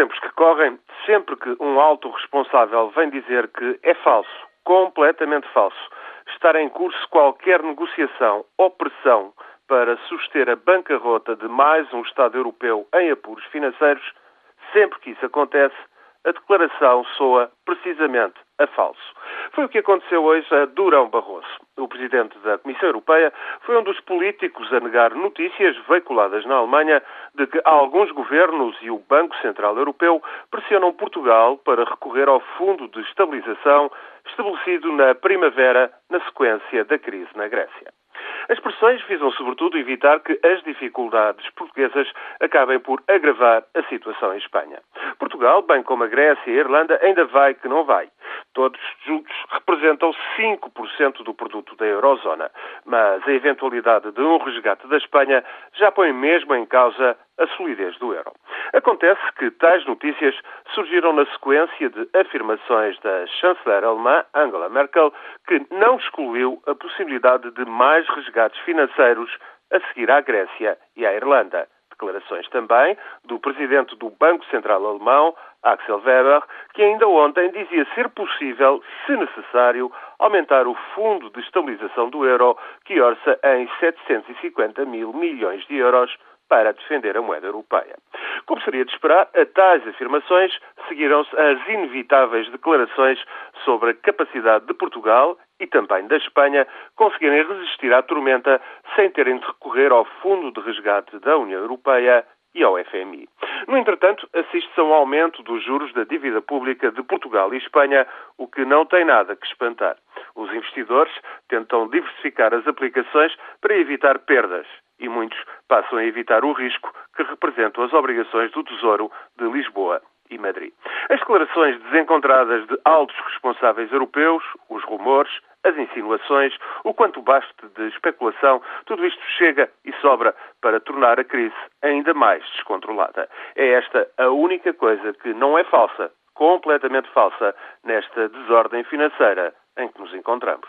tempos que correm, sempre que um alto responsável vem dizer que é falso, completamente falso, estar em curso qualquer negociação ou pressão para suster a bancarrota de mais um Estado europeu em apuros financeiros, sempre que isso acontece, a declaração soa precisamente a falso. Foi o que aconteceu hoje a Durão Barroso. O presidente da Comissão Europeia foi um dos políticos a negar notícias veiculadas na Alemanha de que alguns governos e o Banco Central Europeu pressionam Portugal para recorrer ao Fundo de Estabilização estabelecido na primavera na sequência da crise na Grécia. As pressões visam, sobretudo, evitar que as dificuldades portuguesas acabem por agravar a situação em Espanha. Portugal, bem como a Grécia e a Irlanda, ainda vai que não vai. Todos juntos representam 5% do produto da eurozona. Mas a eventualidade de um resgate da Espanha já põe mesmo em causa a solidez do euro. Acontece que tais notícias surgiram na sequência de afirmações da chanceler alemã Angela Merkel, que não excluiu a possibilidade de mais resgates financeiros a seguir à Grécia e à Irlanda. Declarações também do presidente do Banco Central Alemão, Axel Weber, que ainda ontem dizia ser possível, se necessário, aumentar o Fundo de Estabilização do Euro, que orça em 750 mil milhões de euros para defender a moeda europeia. Como seria de esperar, a tais afirmações seguiram-se as inevitáveis declarações sobre a capacidade de Portugal e também da Espanha conseguirem resistir à tormenta sem terem de recorrer ao Fundo de Resgate da União Europeia e ao FMI. No entretanto, assiste-se a um aumento dos juros da dívida pública de Portugal e Espanha, o que não tem nada que espantar. Os investidores tentam diversificar as aplicações para evitar perdas e muitos passam a evitar o risco que representam as obrigações do Tesouro de Lisboa e Madrid. As declarações desencontradas de altos responsáveis europeus, os rumores, as insinuações, o quanto baste de especulação, tudo isto chega e sobra para tornar a crise ainda mais descontrolada. É esta a única coisa que não é falsa, completamente falsa, nesta desordem financeira em que nos encontramos.